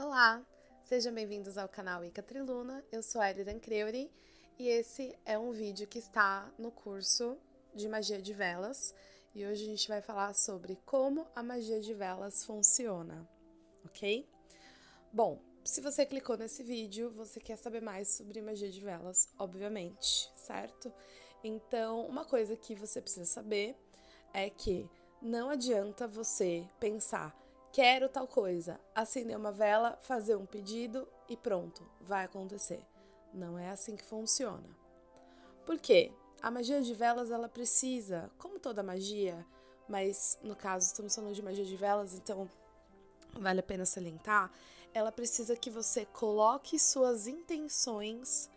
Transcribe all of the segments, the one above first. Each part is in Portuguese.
Olá, sejam bem-vindos ao canal Ica Triluna. Eu sou a Eliran Creuri e esse é um vídeo que está no curso de magia de velas e hoje a gente vai falar sobre como a magia de velas funciona, ok? Bom, se você clicou nesse vídeo, você quer saber mais sobre magia de velas, obviamente, certo? Então, uma coisa que você precisa saber é que não adianta você pensar Quero tal coisa. Acender uma vela, fazer um pedido e pronto, vai acontecer. Não é assim que funciona. Por quê? A magia de velas ela precisa, como toda magia, mas no caso estamos falando de magia de velas, então vale a pena salientar, ela precisa que você coloque suas intenções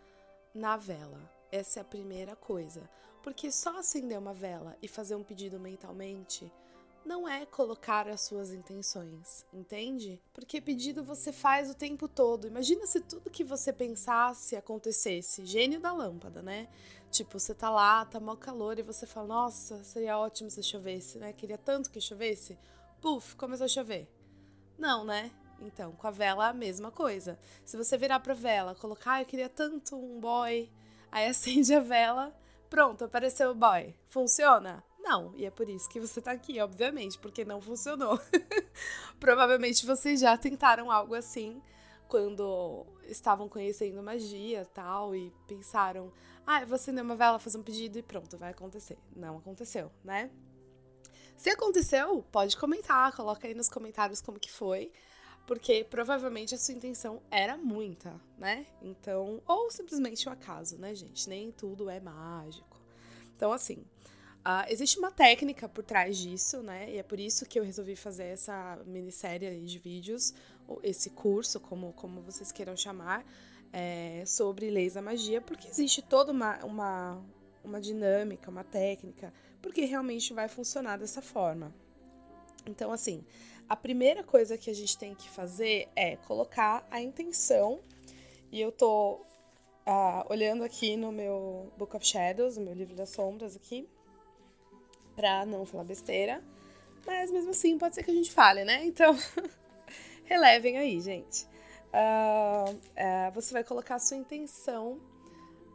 na vela. Essa é a primeira coisa. Porque só acender uma vela e fazer um pedido mentalmente não é colocar as suas intenções, entende? Porque pedido você faz o tempo todo. Imagina se tudo que você pensasse acontecesse. Gênio da lâmpada, né? Tipo, você tá lá, tá mó calor e você fala: Nossa, seria ótimo se chovesse, né? Queria tanto que chovesse. Puf, começou a chover. Não, né? Então, com a vela a mesma coisa. Se você virar pra vela, colocar, ah, eu queria tanto um boy, aí acende a vela, pronto, apareceu o boy. Funciona? Não, e é por isso que você tá aqui, obviamente, porque não funcionou. Provavelmente vocês já tentaram algo assim quando estavam conhecendo magia tal e pensaram, ah, eu vou acender uma vela, fazer um pedido e pronto, vai acontecer. Não aconteceu, né? Se aconteceu, pode comentar, coloca aí nos comentários como que foi, porque provavelmente a sua intenção era muita, né? Então, ou simplesmente o um acaso, né, gente? Nem tudo é mágico. Então, assim, Uh, existe uma técnica por trás disso, né? E é por isso que eu resolvi fazer essa minissérie de vídeos, esse curso, como, como vocês queiram chamar, é, sobre leis da magia, porque existe toda uma, uma, uma dinâmica, uma técnica, porque realmente vai funcionar dessa forma. Então, assim, a primeira coisa que a gente tem que fazer é colocar a intenção, e eu tô uh, olhando aqui no meu Book of Shadows, no meu livro das sombras aqui, pra não falar besteira. Mas mesmo assim, pode ser que a gente fale, né? Então, relevem aí, gente. Uh, uh, você vai colocar a sua intenção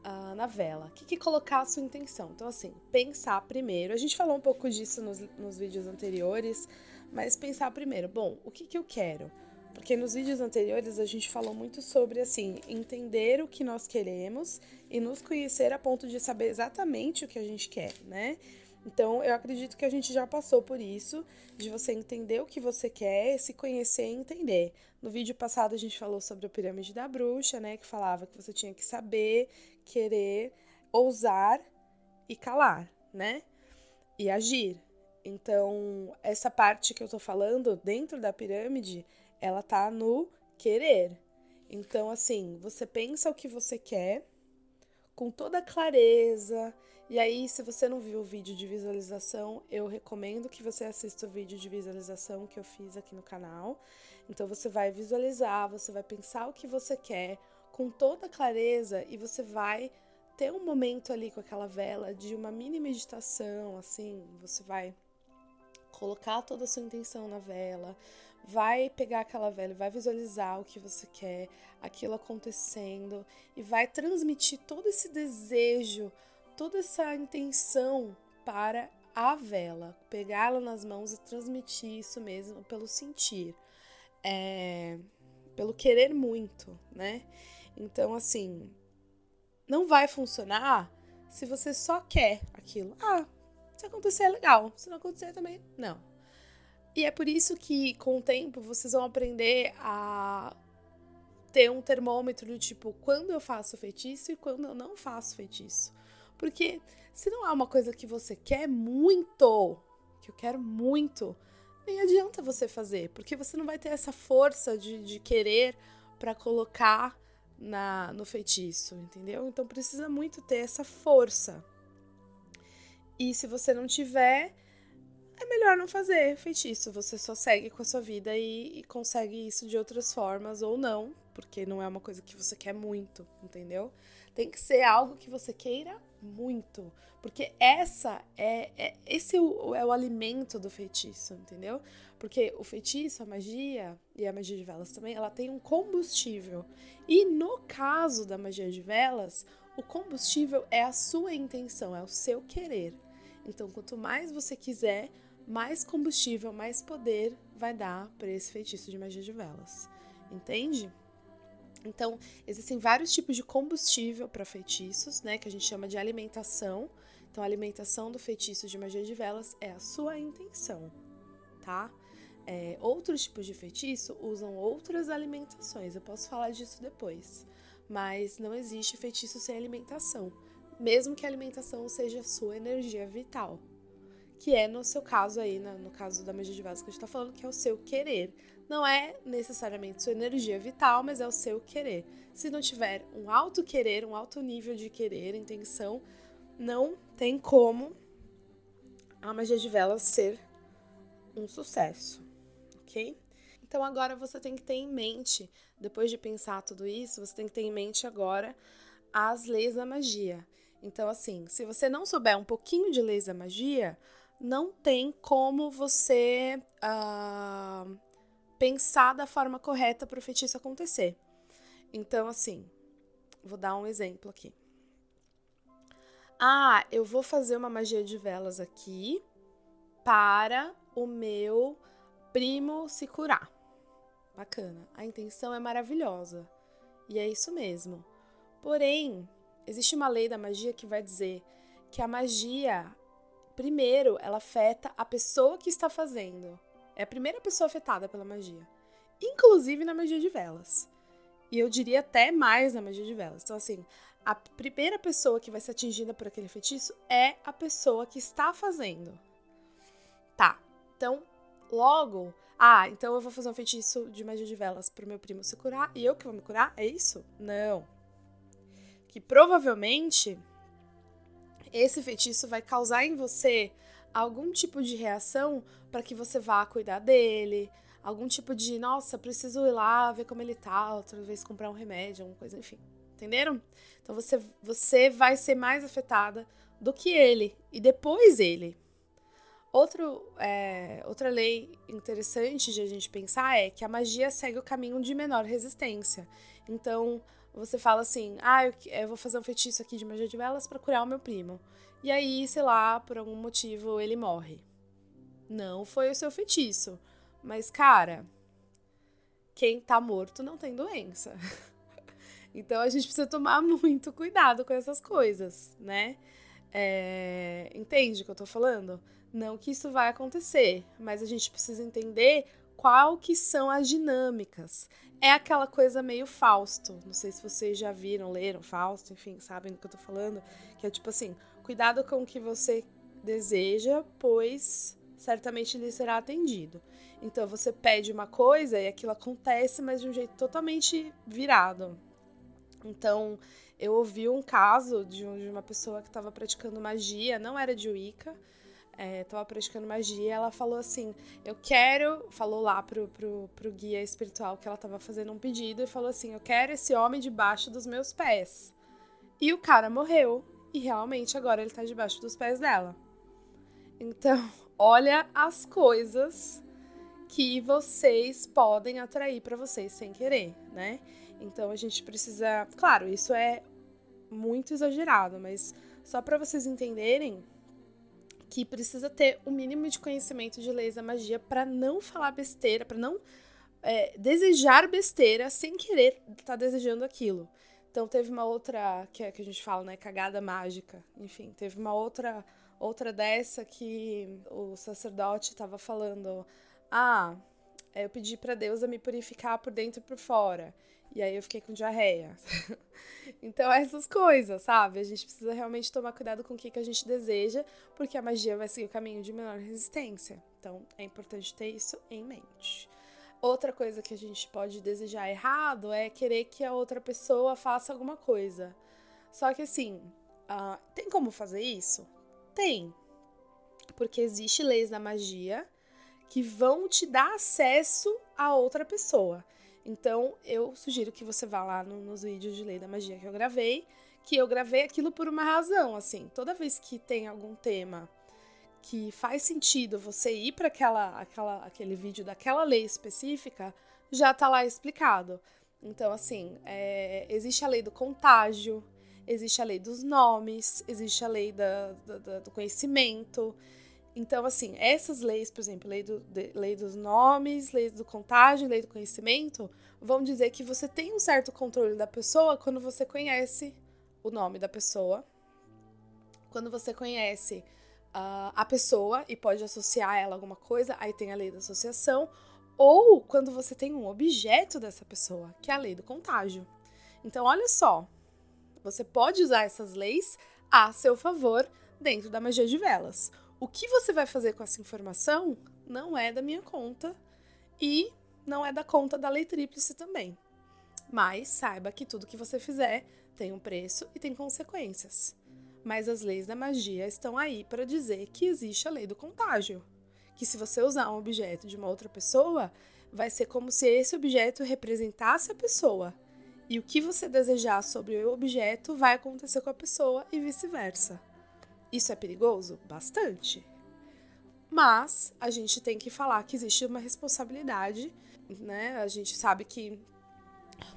uh, na vela. O que, que colocar a sua intenção? Então, assim, pensar primeiro. A gente falou um pouco disso nos, nos vídeos anteriores, mas pensar primeiro. Bom, o que, que eu quero? Porque nos vídeos anteriores a gente falou muito sobre assim, entender o que nós queremos e nos conhecer a ponto de saber exatamente o que a gente quer, né? Então, eu acredito que a gente já passou por isso, de você entender o que você quer, se conhecer e entender. No vídeo passado a gente falou sobre a pirâmide da bruxa, né, que falava que você tinha que saber, querer, ousar e calar, né? E agir. Então, essa parte que eu tô falando dentro da pirâmide, ela tá no querer. Então, assim, você pensa o que você quer com toda clareza, e aí, se você não viu o vídeo de visualização, eu recomendo que você assista o vídeo de visualização que eu fiz aqui no canal. Então, você vai visualizar, você vai pensar o que você quer com toda clareza e você vai ter um momento ali com aquela vela de uma mini meditação, assim, você vai colocar toda a sua intenção na vela, vai pegar aquela vela, vai visualizar o que você quer, aquilo acontecendo e vai transmitir todo esse desejo toda essa intenção para a vela, pegá-la nas mãos e transmitir isso mesmo pelo sentir, é, pelo querer muito, né? Então, assim, não vai funcionar se você só quer aquilo. Ah, se acontecer é legal, se não acontecer também, não. E é por isso que, com o tempo, vocês vão aprender a ter um termômetro do tipo quando eu faço feitiço e quando eu não faço feitiço. Porque se não é uma coisa que você quer muito, que eu quero muito, nem adianta você fazer, porque você não vai ter essa força de, de querer para colocar na no feitiço, entendeu? Então precisa muito ter essa força. E se você não tiver, é melhor não fazer feitiço. Você só segue com a sua vida e, e, consegue isso de outras formas ou não, porque não é uma coisa que você quer muito, entendeu? Tem que ser algo que você queira muito, porque essa é, é esse é o, é o alimento do feitiço, entendeu? Porque o feitiço, a magia e a magia de velas também, ela tem um combustível. E no caso da magia de velas, o combustível é a sua intenção, é o seu querer. Então, quanto mais você quiser, mais combustível, mais poder vai dar para esse feitiço de magia de velas. Entende? Então, existem vários tipos de combustível para feitiços, né, que a gente chama de alimentação. Então, a alimentação do feitiço de magia de velas é a sua intenção, tá? É, outros tipos de feitiço usam outras alimentações. Eu posso falar disso depois. Mas não existe feitiço sem alimentação, mesmo que a alimentação seja a sua energia vital, que é no seu caso aí, no caso da magia de velas que a gente está falando, que é o seu querer. Não é necessariamente sua energia vital, mas é o seu querer. Se não tiver um alto querer, um alto nível de querer, intenção, não tem como a magia de velas ser um sucesso, ok? Então agora você tem que ter em mente, depois de pensar tudo isso, você tem que ter em mente agora as leis da magia. Então, assim, se você não souber um pouquinho de leis da magia, não tem como você uh, pensar da forma correta para o feitiço acontecer. Então, assim, vou dar um exemplo aqui. Ah, eu vou fazer uma magia de velas aqui para o meu primo se curar. Bacana. A intenção é maravilhosa. E é isso mesmo. Porém, existe uma lei da magia que vai dizer que a magia, primeiro, ela afeta a pessoa que está fazendo. É a primeira pessoa afetada pela magia. Inclusive na magia de velas. E eu diria até mais na magia de velas. Então, assim, a primeira pessoa que vai ser atingida por aquele feitiço é a pessoa que está fazendo. Tá. Então, logo, ah, então eu vou fazer um feitiço de magia de velas pro meu primo se curar e eu que vou me curar? É isso? Não. Que provavelmente esse feitiço vai causar em você algum tipo de reação para que você vá cuidar dele, algum tipo de, nossa, preciso ir lá ver como ele tá, outra vez comprar um remédio, alguma coisa, enfim. Entenderam? Então você, você vai ser mais afetada do que ele e depois ele. Outro, é, outra lei interessante de a gente pensar é que a magia segue o caminho de menor resistência. Então, você fala assim: ah, eu, eu vou fazer um feitiço aqui de magia de velas para curar o meu primo. E aí, sei lá, por algum motivo ele morre. Não foi o seu feitiço. Mas, cara, quem tá morto não tem doença. então a gente precisa tomar muito cuidado com essas coisas, né? É... Entende o que eu tô falando? Não que isso vai acontecer, mas a gente precisa entender qual que são as dinâmicas. É aquela coisa meio Fausto. Não sei se vocês já viram, leram Fausto, enfim, sabem do que eu tô falando. Que é tipo assim, cuidado com o que você deseja, pois certamente lhe será atendido. Então você pede uma coisa e aquilo acontece, mas de um jeito totalmente virado. Então eu ouvi um caso de, uma pessoa que estava praticando magia, não era de Wicca, estava é, praticando magia, ela falou assim: Eu quero. Falou lá pro, pro, pro guia espiritual que ela estava fazendo um pedido e falou assim: Eu quero esse homem debaixo dos meus pés. E o cara morreu. E realmente agora ele está debaixo dos pés dela. Então, olha as coisas que vocês podem atrair para vocês sem querer, né? Então a gente precisa, claro, isso é muito exagerado, mas só para vocês entenderem que precisa ter o mínimo de conhecimento de leis da magia para não falar besteira, para não é, desejar besteira sem querer estar tá desejando aquilo. Então teve uma outra que, é, que a gente fala, né, cagada mágica. Enfim, teve uma outra outra dessa que o sacerdote estava falando, ah, eu pedi para Deus me purificar por dentro e por fora. E aí eu fiquei com diarreia. então, essas coisas, sabe? A gente precisa realmente tomar cuidado com o que, que a gente deseja, porque a magia vai seguir o caminho de menor resistência. Então, é importante ter isso em mente. Outra coisa que a gente pode desejar errado é querer que a outra pessoa faça alguma coisa. Só que assim, uh, tem como fazer isso? Tem. porque existe leis da magia que vão te dar acesso a outra pessoa. Então, eu sugiro que você vá lá no, nos vídeos de lei da magia que eu gravei, que eu gravei aquilo por uma razão, assim. Toda vez que tem algum tema que faz sentido você ir para aquela, aquela, aquele vídeo daquela lei específica, já tá lá explicado. Então, assim, é, existe a lei do contágio, existe a lei dos nomes, existe a lei da, da, do conhecimento. Então, assim, essas leis, por exemplo, lei, do, de, lei dos nomes, lei do contágio, lei do conhecimento, vão dizer que você tem um certo controle da pessoa quando você conhece o nome da pessoa, quando você conhece uh, a pessoa e pode associar ela a alguma coisa, aí tem a lei da associação, ou quando você tem um objeto dessa pessoa, que é a lei do contágio. Então, olha só, você pode usar essas leis a seu favor dentro da magia de velas. O que você vai fazer com essa informação não é da minha conta e não é da conta da lei tríplice também. Mas saiba que tudo que você fizer tem um preço e tem consequências. Mas as leis da magia estão aí para dizer que existe a lei do contágio que se você usar um objeto de uma outra pessoa, vai ser como se esse objeto representasse a pessoa. E o que você desejar sobre o objeto vai acontecer com a pessoa e vice-versa. Isso é perigoso? Bastante. Mas a gente tem que falar que existe uma responsabilidade, né? A gente sabe que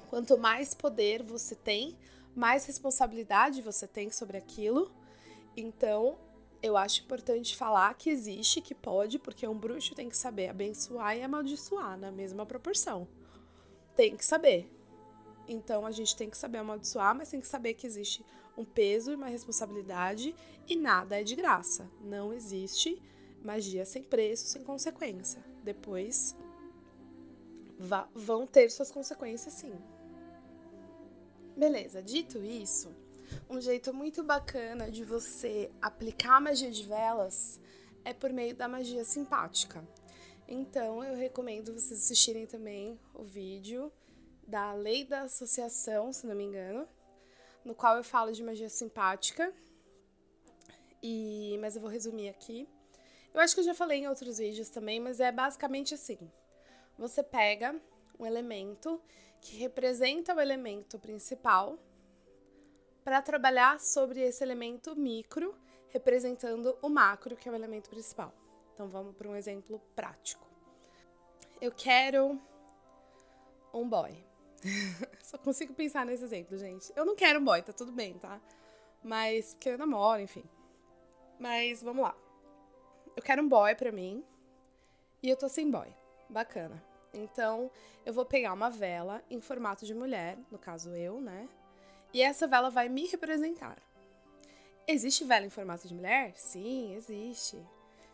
quanto mais poder você tem, mais responsabilidade você tem sobre aquilo. Então, eu acho importante falar que existe, que pode, porque um bruxo tem que saber abençoar e amaldiçoar na mesma proporção. Tem que saber. Então a gente tem que saber amaldiçoar, mas tem que saber que existe um peso e uma responsabilidade e nada é de graça. Não existe magia sem preço, sem consequência. Depois vão ter suas consequências sim. Beleza, dito isso, um jeito muito bacana de você aplicar a magia de velas é por meio da magia simpática. Então, eu recomendo vocês assistirem também o vídeo da Lei da Associação, se não me engano, no qual eu falo de magia simpática. E mas eu vou resumir aqui. Eu acho que eu já falei em outros vídeos também, mas é basicamente assim. Você pega um elemento que representa o elemento principal para trabalhar sobre esse elemento micro, representando o macro, que é o elemento principal. Então vamos para um exemplo prático. Eu quero um boy. Só consigo pensar nesse exemplo, gente. Eu não quero um boy, tá tudo bem, tá? Mas que eu namoro, enfim. Mas vamos lá. Eu quero um boy pra mim e eu tô sem boy. Bacana. Então, eu vou pegar uma vela em formato de mulher, no caso eu, né? E essa vela vai me representar. Existe vela em formato de mulher? Sim, existe.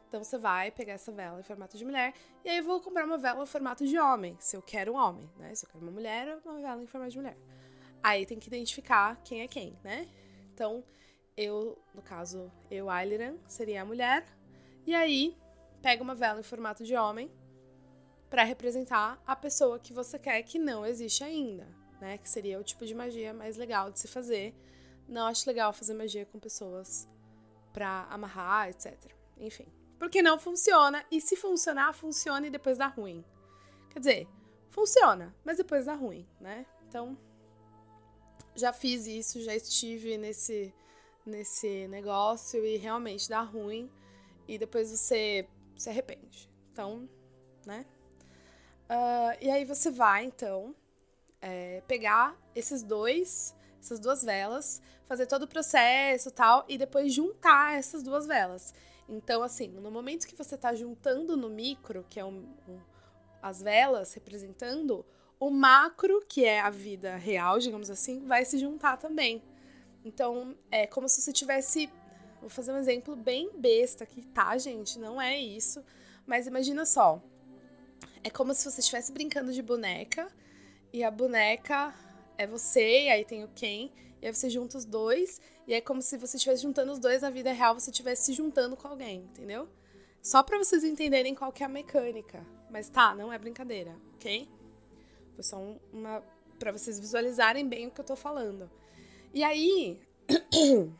Então você vai pegar essa vela em formato de mulher e aí eu vou comprar uma vela em formato de homem, se eu quero um homem, né? Se eu quero uma mulher, uma vela em formato de mulher. Aí tem que identificar quem é quem, né? Então, eu, no caso, eu, Ailiran, seria a mulher. E aí, pega uma vela em formato de homem para representar a pessoa que você quer que não existe ainda né? Que seria o tipo de magia mais legal de se fazer. Não acho legal fazer magia com pessoas pra amarrar, etc. Enfim. Porque não funciona. E se funcionar, funciona e depois dá ruim. Quer dizer, funciona, mas depois dá ruim, né? Então, já fiz isso, já estive nesse, nesse negócio e realmente dá ruim. E depois você se arrepende. Então, né? Uh, e aí você vai, então, é, pegar esses dois, essas duas velas, fazer todo o processo tal, e depois juntar essas duas velas. Então, assim, no momento que você está juntando no micro, que é um, um, as velas representando, o macro, que é a vida real, digamos assim, vai se juntar também. Então, é como se você tivesse. Vou fazer um exemplo bem besta aqui, tá, gente? Não é isso. Mas imagina só. É como se você estivesse brincando de boneca e a boneca é você, e aí tem o Ken, e aí você junta os dois, e é como se você estivesse juntando os dois na vida real, você estivesse se juntando com alguém, entendeu? Só para vocês entenderem qual que é a mecânica. Mas tá, não é brincadeira, ok? Foi só uma para vocês visualizarem bem o que eu tô falando. E aí,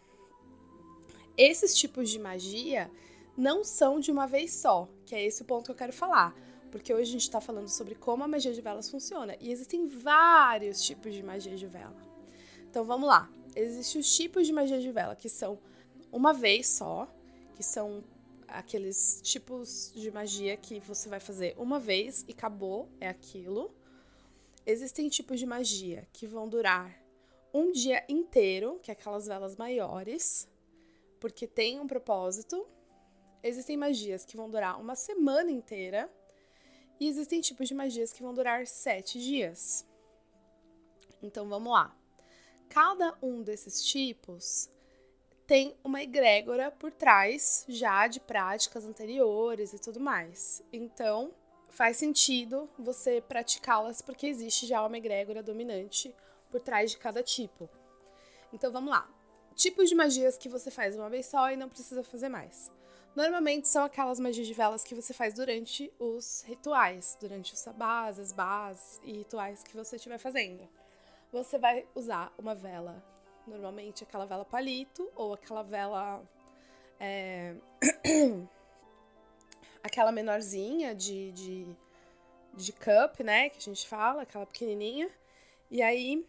esses tipos de magia não são de uma vez só, que é esse o ponto que eu quero falar. Porque hoje a gente está falando sobre como a magia de velas funciona. E existem vários tipos de magia de vela. Então vamos lá. Existem os tipos de magia de vela, que são uma vez só, que são aqueles tipos de magia que você vai fazer uma vez e acabou, é aquilo. Existem tipos de magia que vão durar um dia inteiro, que é aquelas velas maiores, porque tem um propósito. Existem magias que vão durar uma semana inteira. E existem tipos de magias que vão durar sete dias. Então vamos lá. Cada um desses tipos tem uma egrégora por trás já de práticas anteriores e tudo mais. Então, faz sentido você praticá-las porque existe já uma egrégora dominante por trás de cada tipo. Então, vamos lá. Tipos de magias que você faz uma vez só e não precisa fazer mais. Normalmente são aquelas magias de velas que você faz durante os rituais, durante os sabás, as bás e rituais que você estiver fazendo. Você vai usar uma vela Normalmente aquela vela palito ou aquela vela. É, aquela menorzinha de, de, de cup, né? Que a gente fala, aquela pequenininha. E aí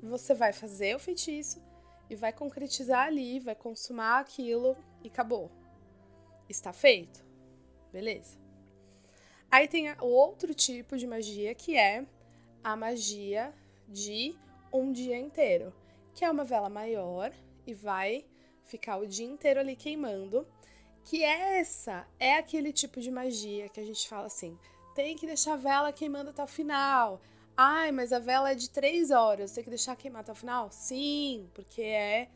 você vai fazer o feitiço e vai concretizar ali, vai consumar aquilo e acabou. Está feito? Beleza. Aí tem o outro tipo de magia que é a magia de um dia inteiro que é uma vela maior e vai ficar o dia inteiro ali queimando. Que essa é aquele tipo de magia que a gente fala assim: tem que deixar a vela queimando até o final. Ai, mas a vela é de três horas, tem que deixar queimar até o final? Sim, porque é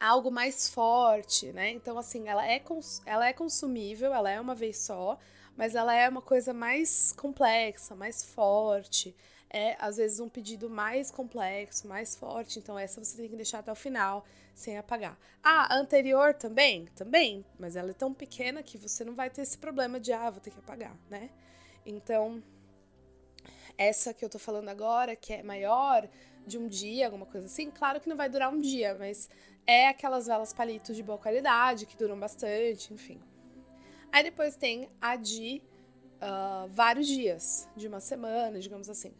algo mais forte, né? Então, assim, ela é, ela é consumível, ela é uma vez só, mas ela é uma coisa mais complexa, mais forte é às vezes um pedido mais complexo, mais forte, então essa você tem que deixar até o final sem apagar. Ah, anterior também? Também, mas ela é tão pequena que você não vai ter esse problema de ah, vou ter que apagar, né? Então, essa que eu tô falando agora, que é maior, de um dia, alguma coisa assim, claro que não vai durar um dia, mas é aquelas velas palitos de boa qualidade, que duram bastante, enfim. Aí depois tem a de uh, vários dias, de uma semana, digamos assim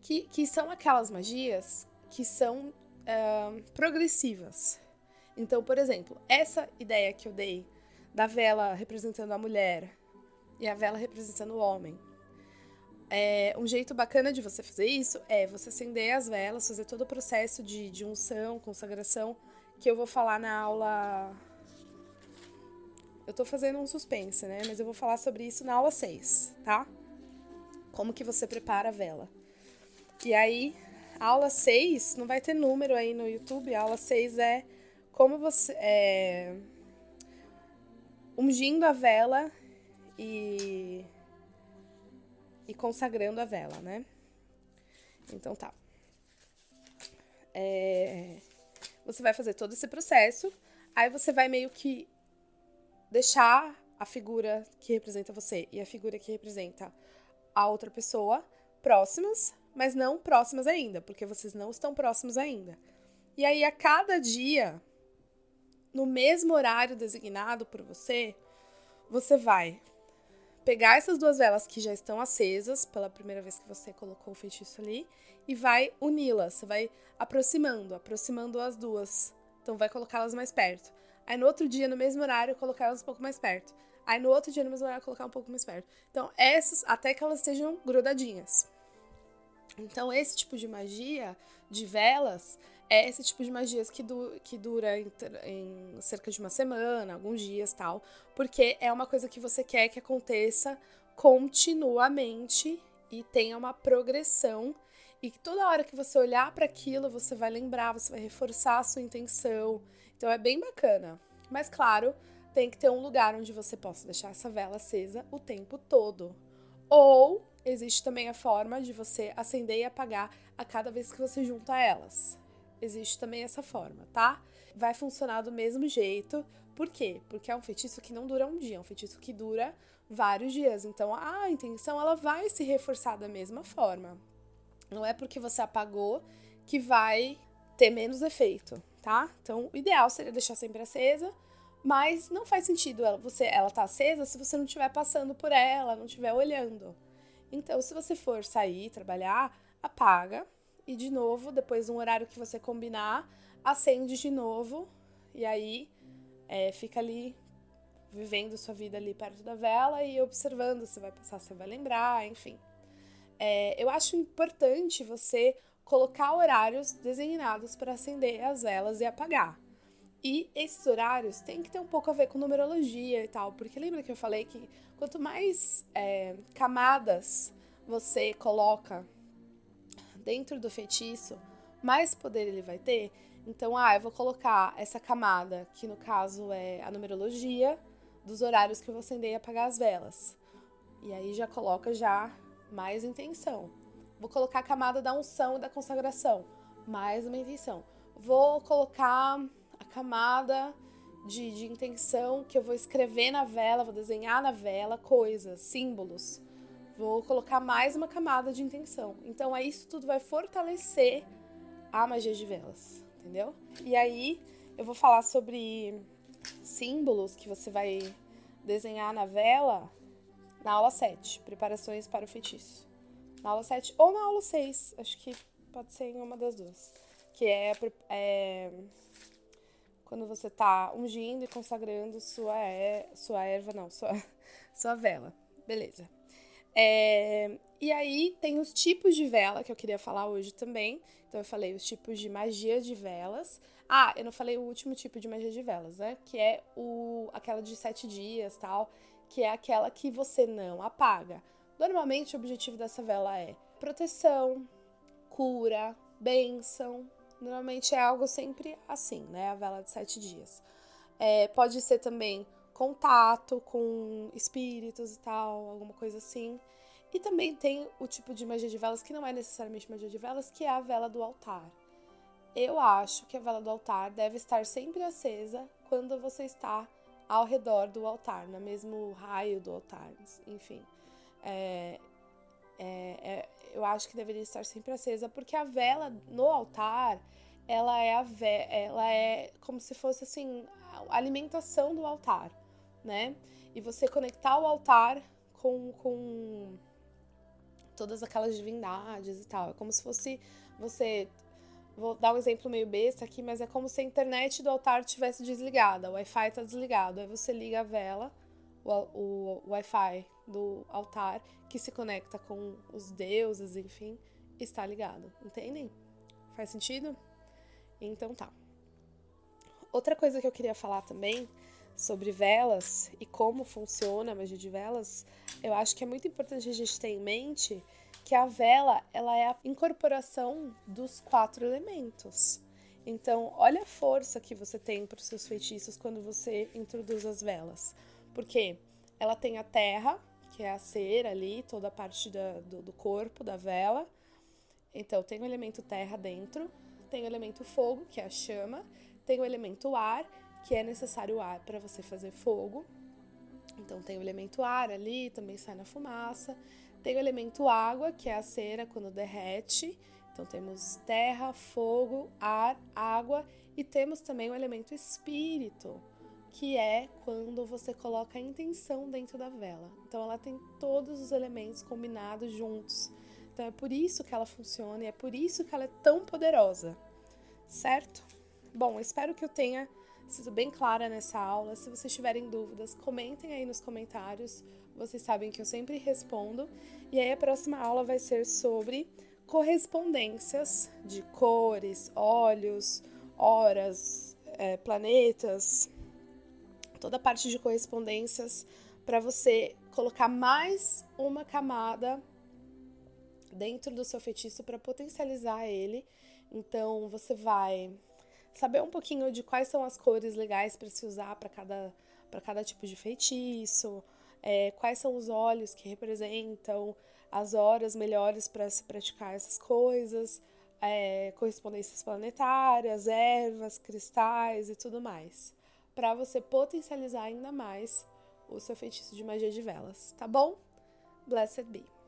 que, que são aquelas magias que são uh, progressivas. Então, por exemplo, essa ideia que eu dei da vela representando a mulher e a vela representando o homem. É, um jeito bacana de você fazer isso é você acender as velas, fazer todo o processo de, de unção, consagração, que eu vou falar na aula. Eu tô fazendo um suspense, né? Mas eu vou falar sobre isso na aula 6, tá? Como que você prepara a vela. E aí, aula 6, não vai ter número aí no YouTube, a aula 6 é como você. É, ungindo a vela e. e consagrando a vela, né? Então tá. É, você vai fazer todo esse processo, aí você vai meio que deixar a figura que representa você e a figura que representa a outra pessoa próximas mas não próximas ainda, porque vocês não estão próximos ainda. E aí, a cada dia, no mesmo horário designado por você, você vai pegar essas duas velas que já estão acesas pela primeira vez que você colocou o feitiço ali e vai uni-las. Você vai aproximando, aproximando as duas. Então, vai colocá-las mais perto. Aí, no outro dia, no mesmo horário, colocá-las um pouco mais perto. Aí, no outro dia, no mesmo horário, colocar um pouco mais perto. Então, essas, até que elas estejam grudadinhas. Então, esse tipo de magia de velas é esse tipo de magias que, du que dura em, em, cerca de uma semana, alguns dias tal, porque é uma coisa que você quer que aconteça continuamente e tenha uma progressão e que toda hora que você olhar para aquilo, você vai lembrar, você vai reforçar a sua intenção. Então é bem bacana. Mas claro, tem que ter um lugar onde você possa deixar essa vela acesa o tempo todo. Ou existe também a forma de você acender e apagar a cada vez que você junta elas. Existe também essa forma, tá? Vai funcionar do mesmo jeito. Por quê? Porque é um feitiço que não dura um dia, é um feitiço que dura vários dias. Então a intenção ela vai se reforçar da mesma forma. Não é porque você apagou que vai ter menos efeito, tá? Então o ideal seria deixar sempre acesa, Mas não faz sentido ela, você, ela tá acesa se você não estiver passando por ela, não estiver olhando. Então, se você for sair, trabalhar, apaga e de novo, depois de um horário que você combinar, acende de novo e aí é, fica ali vivendo sua vida ali perto da vela e observando se vai passar, se vai lembrar, enfim. É, eu acho importante você colocar horários designados para acender as velas e apagar. E esses horários têm que ter um pouco a ver com numerologia e tal, porque lembra que eu falei que quanto mais é, camadas você coloca dentro do feitiço, mais poder ele vai ter. Então, ah, eu vou colocar essa camada, que no caso é a numerologia, dos horários que eu vou acender e apagar as velas. E aí já coloca já mais intenção. Vou colocar a camada da unção e da consagração, mais uma intenção. Vou colocar a camada de, de intenção que eu vou escrever na vela, vou desenhar na vela coisas, símbolos. Vou colocar mais uma camada de intenção. Então, aí isso tudo vai fortalecer a magia de velas, entendeu? E aí eu vou falar sobre símbolos que você vai desenhar na vela na aula 7, preparações para o feitiço. Na aula 7 ou na aula 6, acho que pode ser em uma das duas. Que é, é quando você está ungindo e consagrando sua, é, sua erva, não, sua, sua vela. Beleza. É, e aí tem os tipos de vela que eu queria falar hoje também. Então eu falei os tipos de magia de velas. Ah, eu não falei o último tipo de magia de velas, né? Que é o aquela de sete dias, tal, que é aquela que você não apaga. Normalmente o objetivo dessa vela é proteção, cura, bênção. Normalmente é algo sempre assim, né? A vela de sete dias. É, pode ser também contato com espíritos e tal, alguma coisa assim. E também tem o tipo de magia de velas que não é necessariamente magia de velas, que é a vela do altar. Eu acho que a vela do altar deve estar sempre acesa quando você está ao redor do altar, no mesmo raio do altar, enfim. É, é, é, eu acho que deveria estar sempre acesa, porque a vela no altar, ela é, a ve ela é como se fosse assim, a alimentação do altar né? E você conectar o altar com, com todas aquelas divindades e tal. É como se fosse você. Vou dar um exemplo meio besta aqui, mas é como se a internet do altar tivesse desligada, o Wi-Fi está desligado. Aí você liga a vela, o, o, o Wi-Fi do altar, que se conecta com os deuses, enfim, está ligado. Entendem? Faz sentido? Então tá. Outra coisa que eu queria falar também sobre velas e como funciona a magia de velas, eu acho que é muito importante a gente ter em mente que a vela ela é a incorporação dos quatro elementos. Então, olha a força que você tem para os seus feitiços quando você introduz as velas. Porque ela tem a terra, que é a cera ali, toda a parte da, do, do corpo da vela. Então, tem o elemento terra dentro, tem o elemento fogo, que é a chama, tem o elemento ar que é necessário ar para você fazer fogo. Então tem o elemento ar ali, também sai na fumaça. Tem o elemento água, que é a cera quando derrete. Então temos terra, fogo, ar, água e temos também o elemento espírito, que é quando você coloca a intenção dentro da vela. Então ela tem todos os elementos combinados juntos. Então é por isso que ela funciona e é por isso que ela é tão poderosa, certo? Bom, espero que eu tenha sido bem clara nessa aula. Se vocês tiverem dúvidas, comentem aí nos comentários. Vocês sabem que eu sempre respondo. E aí a próxima aula vai ser sobre correspondências de cores, olhos, horas, é, planetas, toda a parte de correspondências para você colocar mais uma camada dentro do seu feitiço para potencializar ele. Então você vai saber um pouquinho de quais são as cores legais para se usar para cada, cada tipo de feitiço, é, quais são os olhos que representam as horas melhores para se praticar essas coisas, é, correspondências planetárias, ervas, cristais e tudo mais, para você potencializar ainda mais o seu feitiço de magia de velas, tá bom? Blessed be.